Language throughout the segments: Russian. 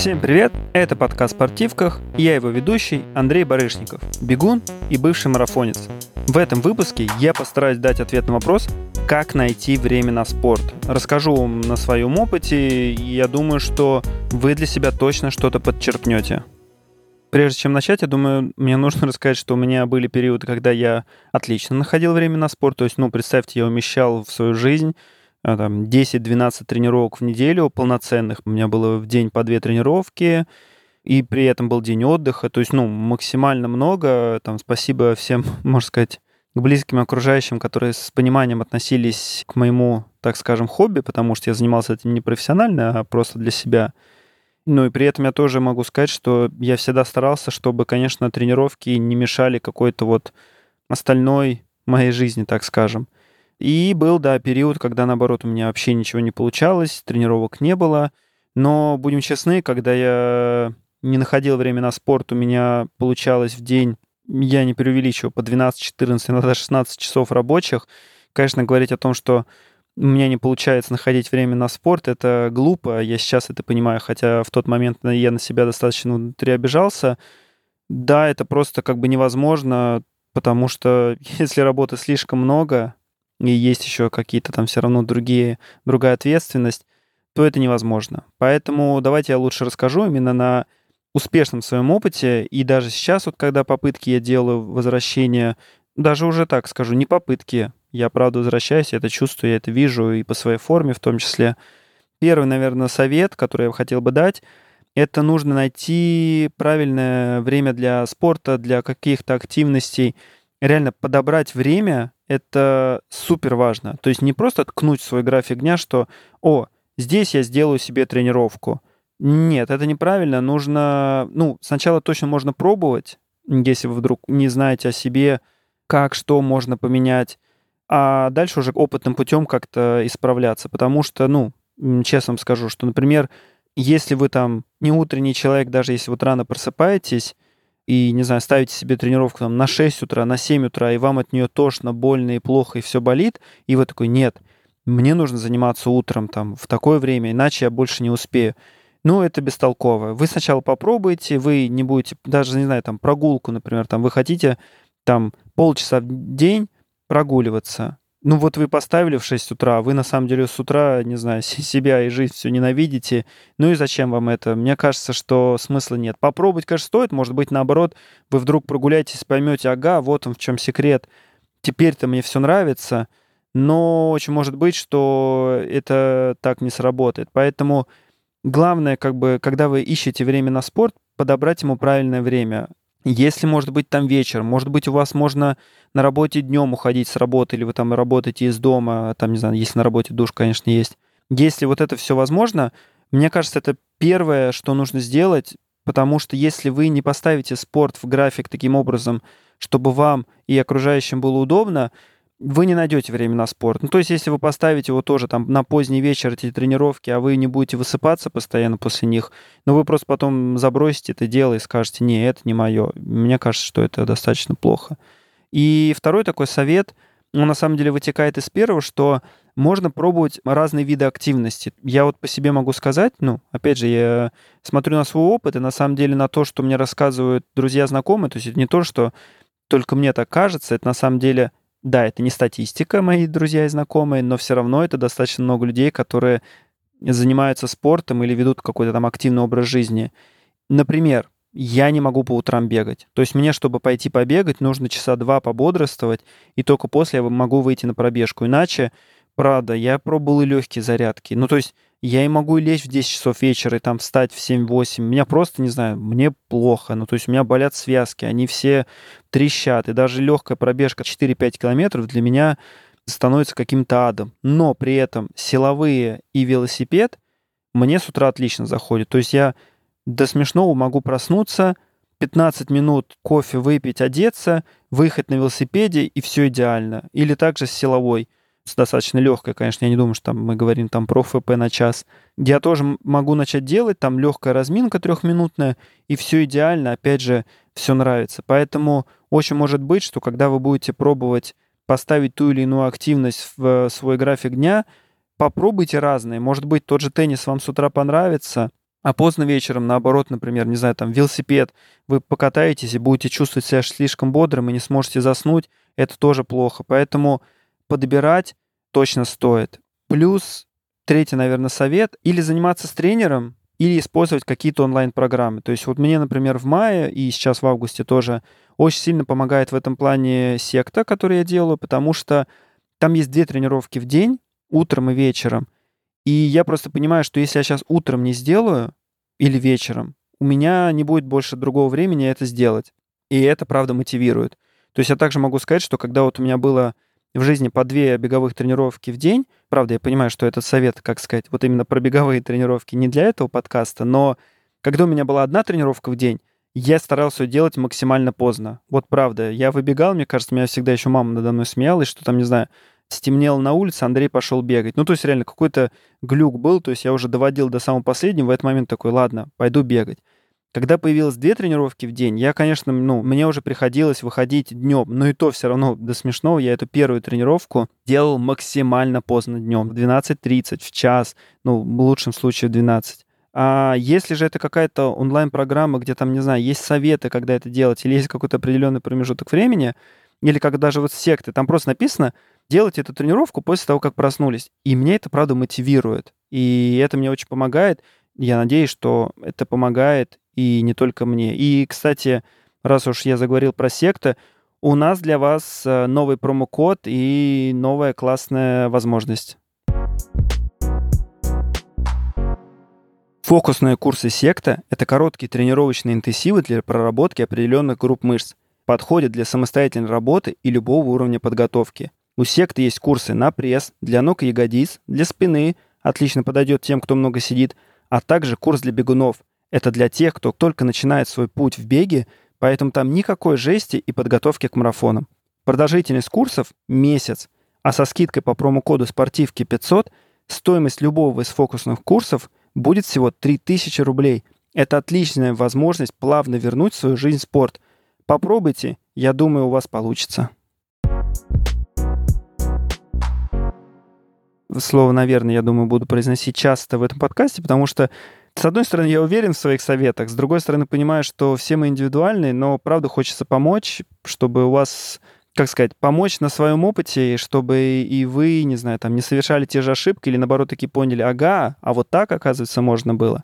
Всем привет! Это подкаст «Спортивках» и я его ведущий Андрей Барышников, бегун и бывший марафонец. В этом выпуске я постараюсь дать ответ на вопрос, как найти время на спорт. Расскажу вам на своем опыте, и я думаю, что вы для себя точно что-то подчеркнете. Прежде чем начать, я думаю, мне нужно рассказать, что у меня были периоды, когда я отлично находил время на спорт. То есть, ну, представьте, я умещал в свою жизнь там 10-12 тренировок в неделю полноценных. У меня было в день по две тренировки, и при этом был день отдыха. То есть, ну, максимально много. Там, спасибо всем, можно сказать, к близким окружающим, которые с пониманием относились к моему, так скажем, хобби, потому что я занимался этим не профессионально, а просто для себя. Ну и при этом я тоже могу сказать, что я всегда старался, чтобы, конечно, тренировки не мешали какой-то вот остальной моей жизни, так скажем. И был, да, период, когда, наоборот, у меня вообще ничего не получалось, тренировок не было. Но, будем честны, когда я не находил время на спорт, у меня получалось в день, я не преувеличиваю, по 12, 14, иногда 16 часов рабочих. Конечно, говорить о том, что у меня не получается находить время на спорт, это глупо, я сейчас это понимаю, хотя в тот момент я на себя достаточно внутри обижался. Да, это просто как бы невозможно, потому что если работы слишком много, и есть еще какие-то там все равно другие, другая ответственность, то это невозможно. Поэтому давайте я лучше расскажу именно на успешном своем опыте. И даже сейчас, вот когда попытки я делаю возвращения, даже уже так скажу, не попытки, я правда возвращаюсь, я это чувствую, я это вижу и по своей форме в том числе. Первый, наверное, совет, который я хотел бы дать, это нужно найти правильное время для спорта, для каких-то активностей. Реально подобрать время это супер важно. То есть не просто ткнуть в свой график дня, что «О, здесь я сделаю себе тренировку». Нет, это неправильно. Нужно, ну, сначала точно можно пробовать, если вы вдруг не знаете о себе, как, что можно поменять, а дальше уже опытным путем как-то исправляться. Потому что, ну, честно вам скажу, что, например, если вы там не утренний человек, даже если вот рано просыпаетесь, и, не знаю, ставите себе тренировку там, на 6 утра, на 7 утра, и вам от нее тошно, больно и плохо, и все болит, и вы такой, нет, мне нужно заниматься утром там в такое время, иначе я больше не успею. Ну, это бестолково. Вы сначала попробуйте, вы не будете, даже, не знаю, там, прогулку, например, там, вы хотите там полчаса в день прогуливаться, ну вот вы поставили в 6 утра, вы на самом деле с утра, не знаю, себя и жизнь все ненавидите. Ну и зачем вам это? Мне кажется, что смысла нет. Попробовать, конечно, стоит. Может быть, наоборот, вы вдруг прогуляетесь, поймете, ага, вот он в чем секрет. Теперь-то мне все нравится. Но очень может быть, что это так не сработает. Поэтому главное, как бы, когда вы ищете время на спорт, подобрать ему правильное время. Если, может быть, там вечер, может быть, у вас можно на работе днем уходить с работы, или вы там работаете из дома, там, не знаю, если на работе душ, конечно, есть. Если вот это все возможно, мне кажется, это первое, что нужно сделать, потому что если вы не поставите спорт в график таким образом, чтобы вам и окружающим было удобно, вы не найдете время на спорт. Ну, то есть, если вы поставите его тоже там на поздний вечер эти тренировки, а вы не будете высыпаться постоянно после них, ну, вы просто потом забросите это дело и скажете, не, это не мое. Мне кажется, что это достаточно плохо. И второй такой совет, он на самом деле вытекает из первого, что можно пробовать разные виды активности. Я вот по себе могу сказать, ну, опять же, я смотрю на свой опыт и на самом деле на то, что мне рассказывают друзья, знакомые, то есть это не то, что только мне так кажется, это на самом деле да, это не статистика, мои друзья и знакомые, но все равно это достаточно много людей, которые занимаются спортом или ведут какой-то там активный образ жизни. Например, я не могу по утрам бегать. То есть мне, чтобы пойти побегать, нужно часа два пободрствовать, и только после я могу выйти на пробежку. Иначе, правда, я пробовал и легкие зарядки. Ну, то есть я и могу лечь в 10 часов вечера и там встать в 7-8. Меня просто, не знаю, мне плохо. Ну, то есть у меня болят связки, они все трещат. И даже легкая пробежка 4-5 километров для меня становится каким-то адом. Но при этом силовые и велосипед мне с утра отлично заходят. То есть я до смешного могу проснуться, 15 минут кофе выпить, одеться, выехать на велосипеде, и все идеально. Или также с силовой – достаточно легкая, конечно, я не думаю, что там мы говорим там про ФП на час. Я тоже могу начать делать, там легкая разминка трехминутная, и все идеально, опять же, все нравится. Поэтому очень может быть, что когда вы будете пробовать поставить ту или иную активность в свой график дня, попробуйте разные. Может быть, тот же теннис вам с утра понравится, а поздно вечером, наоборот, например, не знаю, там велосипед, вы покатаетесь и будете чувствовать себя слишком бодрым и не сможете заснуть, это тоже плохо. Поэтому подбирать точно стоит. Плюс третий, наверное, совет, или заниматься с тренером, или использовать какие-то онлайн-программы. То есть вот мне, например, в мае и сейчас в августе тоже очень сильно помогает в этом плане секта, который я делаю, потому что там есть две тренировки в день, утром и вечером. И я просто понимаю, что если я сейчас утром не сделаю или вечером, у меня не будет больше другого времени это сделать. И это, правда, мотивирует. То есть я также могу сказать, что когда вот у меня было в жизни по две беговых тренировки в день. Правда, я понимаю, что этот совет, как сказать, вот именно про беговые тренировки не для этого подкаста, но когда у меня была одна тренировка в день, я старался ее делать максимально поздно. Вот правда, я выбегал, мне кажется, меня всегда еще мама надо мной смеялась, что там, не знаю, стемнело на улице, Андрей пошел бегать. Ну, то есть реально какой-то глюк был, то есть я уже доводил до самого последнего, в этот момент такой, ладно, пойду бегать. Когда появилось две тренировки в день, я, конечно, ну, мне уже приходилось выходить днем, но и то все равно до смешного. Я эту первую тренировку делал максимально поздно днем, в 12.30, в час, ну, в лучшем случае в 12. А если же это какая-то онлайн-программа, где там, не знаю, есть советы, когда это делать, или есть какой-то определенный промежуток времени, или как даже вот секты, там просто написано, делать эту тренировку после того, как проснулись. И меня это, правда, мотивирует. И это мне очень помогает. Я надеюсь, что это помогает и не только мне. И, кстати, раз уж я заговорил про секты, у нас для вас э, новый промокод и новая классная возможность. Фокусные курсы секта — это короткие тренировочные интенсивы для проработки определенных групп мышц. Подходят для самостоятельной работы и любого уровня подготовки. У секты есть курсы на пресс, для ног и ягодиц, для спины, отлично подойдет тем, кто много сидит, а также курс для бегунов — это для тех, кто только начинает свой путь в беге, поэтому там никакой жести и подготовки к марафонам. Продолжительность курсов – месяц, а со скидкой по промокоду «Спортивки 500» стоимость любого из фокусных курсов будет всего 3000 рублей. Это отличная возможность плавно вернуть в свою жизнь спорт. Попробуйте, я думаю, у вас получится. Слово, наверное, я думаю, буду произносить часто в этом подкасте, потому что с одной стороны, я уверен в своих советах, с другой стороны, понимаю, что все мы индивидуальны, но правда хочется помочь, чтобы у вас как сказать, помочь на своем опыте, чтобы и вы, не знаю, там не совершали те же ошибки или наоборот таки поняли, ага, а вот так, оказывается, можно было.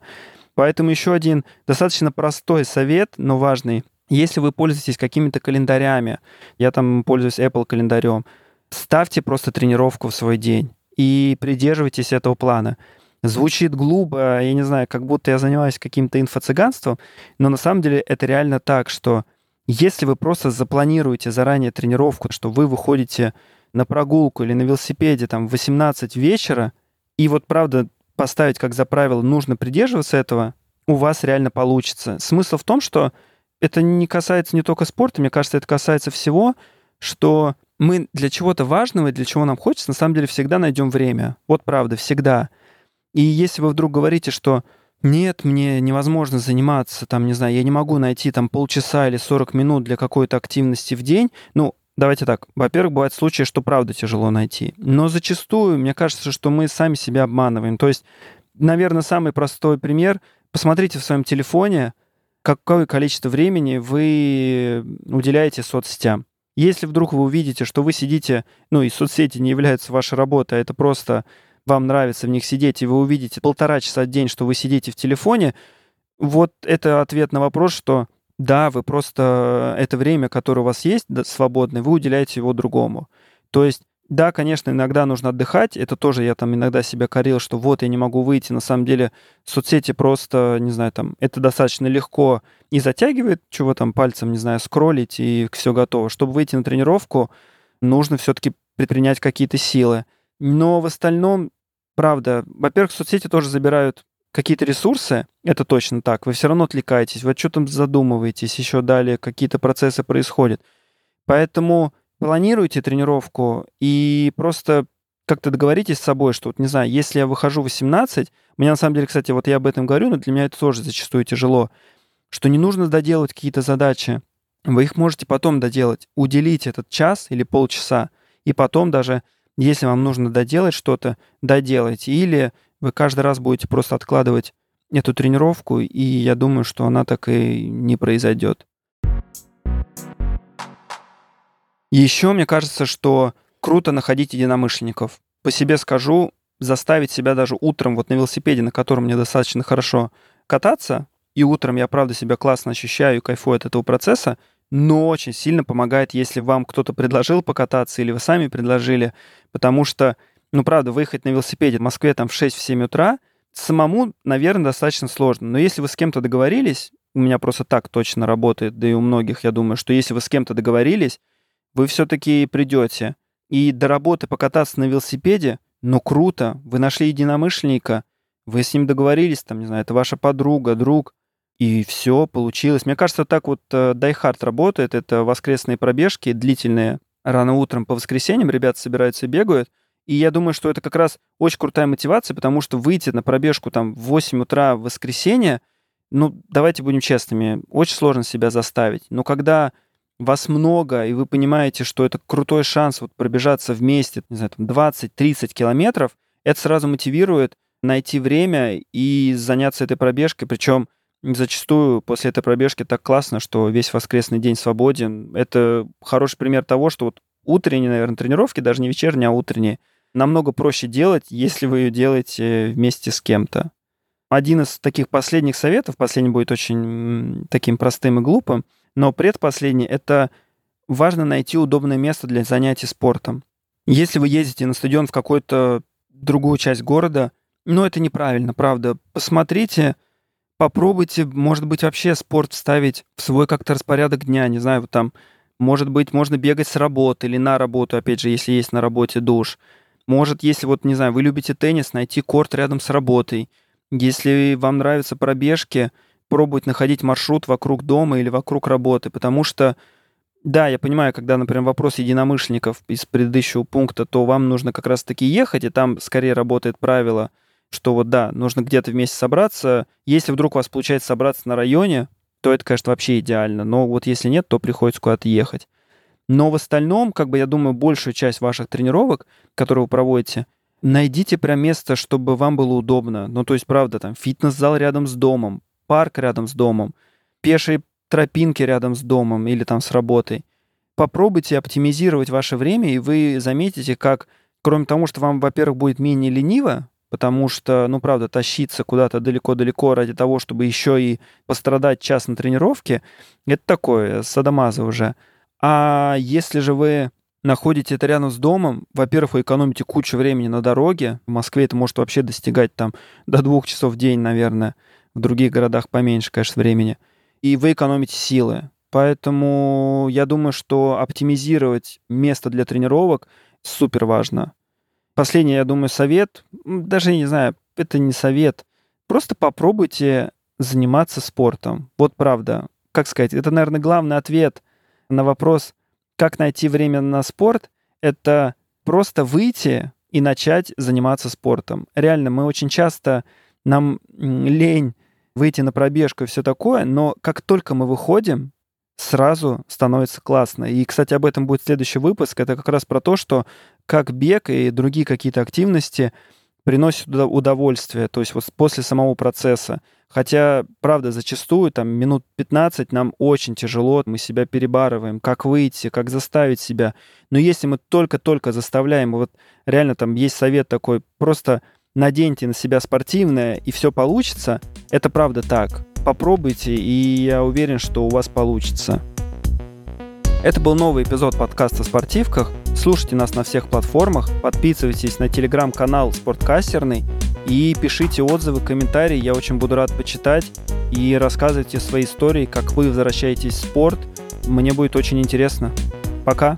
Поэтому еще один достаточно простой совет, но важный. Если вы пользуетесь какими-то календарями, я там пользуюсь Apple календарем, ставьте просто тренировку в свой день и придерживайтесь этого плана. Звучит глупо, я не знаю, как будто я занимаюсь каким-то инфо-цыганством, но на самом деле это реально так, что если вы просто запланируете заранее тренировку, что вы выходите на прогулку или на велосипеде там в 18 вечера, и вот правда поставить как за правило, нужно придерживаться этого, у вас реально получится. Смысл в том, что это не касается не только спорта, мне кажется, это касается всего, что мы для чего-то важного, для чего нам хочется, на самом деле всегда найдем время. Вот правда, всегда. И если вы вдруг говорите, что нет, мне невозможно заниматься, там, не знаю, я не могу найти там полчаса или 40 минут для какой-то активности в день, ну, давайте так. Во-первых, бывают случаи, что правда тяжело найти. Но зачастую, мне кажется, что мы сами себя обманываем. То есть, наверное, самый простой пример. Посмотрите в своем телефоне, какое количество времени вы уделяете соцсетям. Если вдруг вы увидите, что вы сидите, ну и соцсети не являются вашей работой, а это просто вам нравится в них сидеть, и вы увидите полтора часа в день, что вы сидите в телефоне, вот это ответ на вопрос, что да, вы просто это время, которое у вас есть свободное, вы уделяете его другому. То есть да, конечно, иногда нужно отдыхать. Это тоже я там иногда себя корил, что вот я не могу выйти. На самом деле соцсети просто, не знаю, там это достаточно легко и затягивает, чего там пальцем, не знаю, скроллить и все готово. Чтобы выйти на тренировку, нужно все-таки предпринять какие-то силы. Но в остальном правда, во-первых, соцсети тоже забирают какие-то ресурсы, это точно так, вы все равно отвлекаетесь, вы что там задумываетесь, еще далее какие-то процессы происходят. Поэтому планируйте тренировку и просто как-то договоритесь с собой, что, вот, не знаю, если я выхожу в 18, мне на самом деле, кстати, вот я об этом говорю, но для меня это тоже зачастую тяжело, что не нужно доделать какие-то задачи, вы их можете потом доделать. Уделите этот час или полчаса, и потом даже если вам нужно доделать что-то, доделайте. Или вы каждый раз будете просто откладывать эту тренировку, и я думаю, что она так и не произойдет. Еще мне кажется, что круто находить единомышленников. По себе скажу, заставить себя даже утром вот на велосипеде, на котором мне достаточно хорошо кататься, и утром я, правда, себя классно ощущаю и кайфую от этого процесса, но очень сильно помогает, если вам кто-то предложил покататься или вы сами предложили, потому что, ну, правда, выехать на велосипеде в Москве там в 6-7 утра самому, наверное, достаточно сложно. Но если вы с кем-то договорились, у меня просто так точно работает, да и у многих, я думаю, что если вы с кем-то договорились, вы все-таки придете. И до работы покататься на велосипеде, ну круто, вы нашли единомышленника, вы с ним договорились, там, не знаю, это ваша подруга, друг, и все получилось. Мне кажется, так вот э, Die Hard работает. Это воскресные пробежки длительные. Рано утром по воскресеньям ребята собираются и бегают. И я думаю, что это как раз очень крутая мотивация, потому что выйти на пробежку там в 8 утра в воскресенье, ну, давайте будем честными, очень сложно себя заставить. Но когда вас много, и вы понимаете, что это крутой шанс вот пробежаться вместе, не знаю, там 20-30 километров, это сразу мотивирует найти время и заняться этой пробежкой. Причем зачастую после этой пробежки так классно, что весь воскресный день свободен. Это хороший пример того, что вот утренние, наверное, тренировки, даже не вечерние, а утренние, намного проще делать, если вы ее делаете вместе с кем-то. Один из таких последних советов, последний будет очень таким простым и глупым, но предпоследний — это важно найти удобное место для занятий спортом. Если вы ездите на стадион в какую-то другую часть города, ну, это неправильно, правда. Посмотрите, попробуйте, может быть, вообще спорт вставить в свой как-то распорядок дня, не знаю, вот там, может быть, можно бегать с работы или на работу, опять же, если есть на работе душ. Может, если вот, не знаю, вы любите теннис, найти корт рядом с работой. Если вам нравятся пробежки, пробовать находить маршрут вокруг дома или вокруг работы, потому что, да, я понимаю, когда, например, вопрос единомышленников из предыдущего пункта, то вам нужно как раз-таки ехать, и там скорее работает правило – что вот да, нужно где-то вместе собраться. Если вдруг у вас получается собраться на районе, то это, конечно, вообще идеально. Но вот если нет, то приходится куда-то ехать. Но в остальном, как бы, я думаю, большую часть ваших тренировок, которые вы проводите, найдите прям место, чтобы вам было удобно. Ну, то есть, правда, там фитнес-зал рядом с домом, парк рядом с домом, пешие тропинки рядом с домом или там с работой. Попробуйте оптимизировать ваше время, и вы заметите, как, кроме того, что вам, во-первых, будет менее лениво, потому что, ну, правда, тащиться куда-то далеко-далеко ради того, чтобы еще и пострадать час на тренировке, это такое, садомаза уже. А если же вы находите это рядом с домом, во-первых, вы экономите кучу времени на дороге. В Москве это может вообще достигать там до двух часов в день, наверное. В других городах поменьше, конечно, времени. И вы экономите силы. Поэтому я думаю, что оптимизировать место для тренировок супер важно. Последний, я думаю, совет, даже не знаю, это не совет, просто попробуйте заниматься спортом. Вот правда. Как сказать, это, наверное, главный ответ на вопрос, как найти время на спорт, это просто выйти и начать заниматься спортом. Реально, мы очень часто, нам лень выйти на пробежку и все такое, но как только мы выходим, сразу становится классно. И, кстати, об этом будет следующий выпуск. Это как раз про то, что как бег и другие какие-то активности приносят удовольствие, то есть вот после самого процесса. Хотя, правда, зачастую там минут 15 нам очень тяжело, мы себя перебарываем, как выйти, как заставить себя. Но если мы только-только заставляем, вот реально там есть совет такой, просто наденьте на себя спортивное, и все получится, это правда так попробуйте, и я уверен, что у вас получится. Это был новый эпизод подкаста «Спортивках». Слушайте нас на всех платформах, подписывайтесь на телеграм-канал «Спорткастерный» и пишите отзывы, комментарии, я очень буду рад почитать. И рассказывайте свои истории, как вы возвращаетесь в спорт. Мне будет очень интересно. Пока!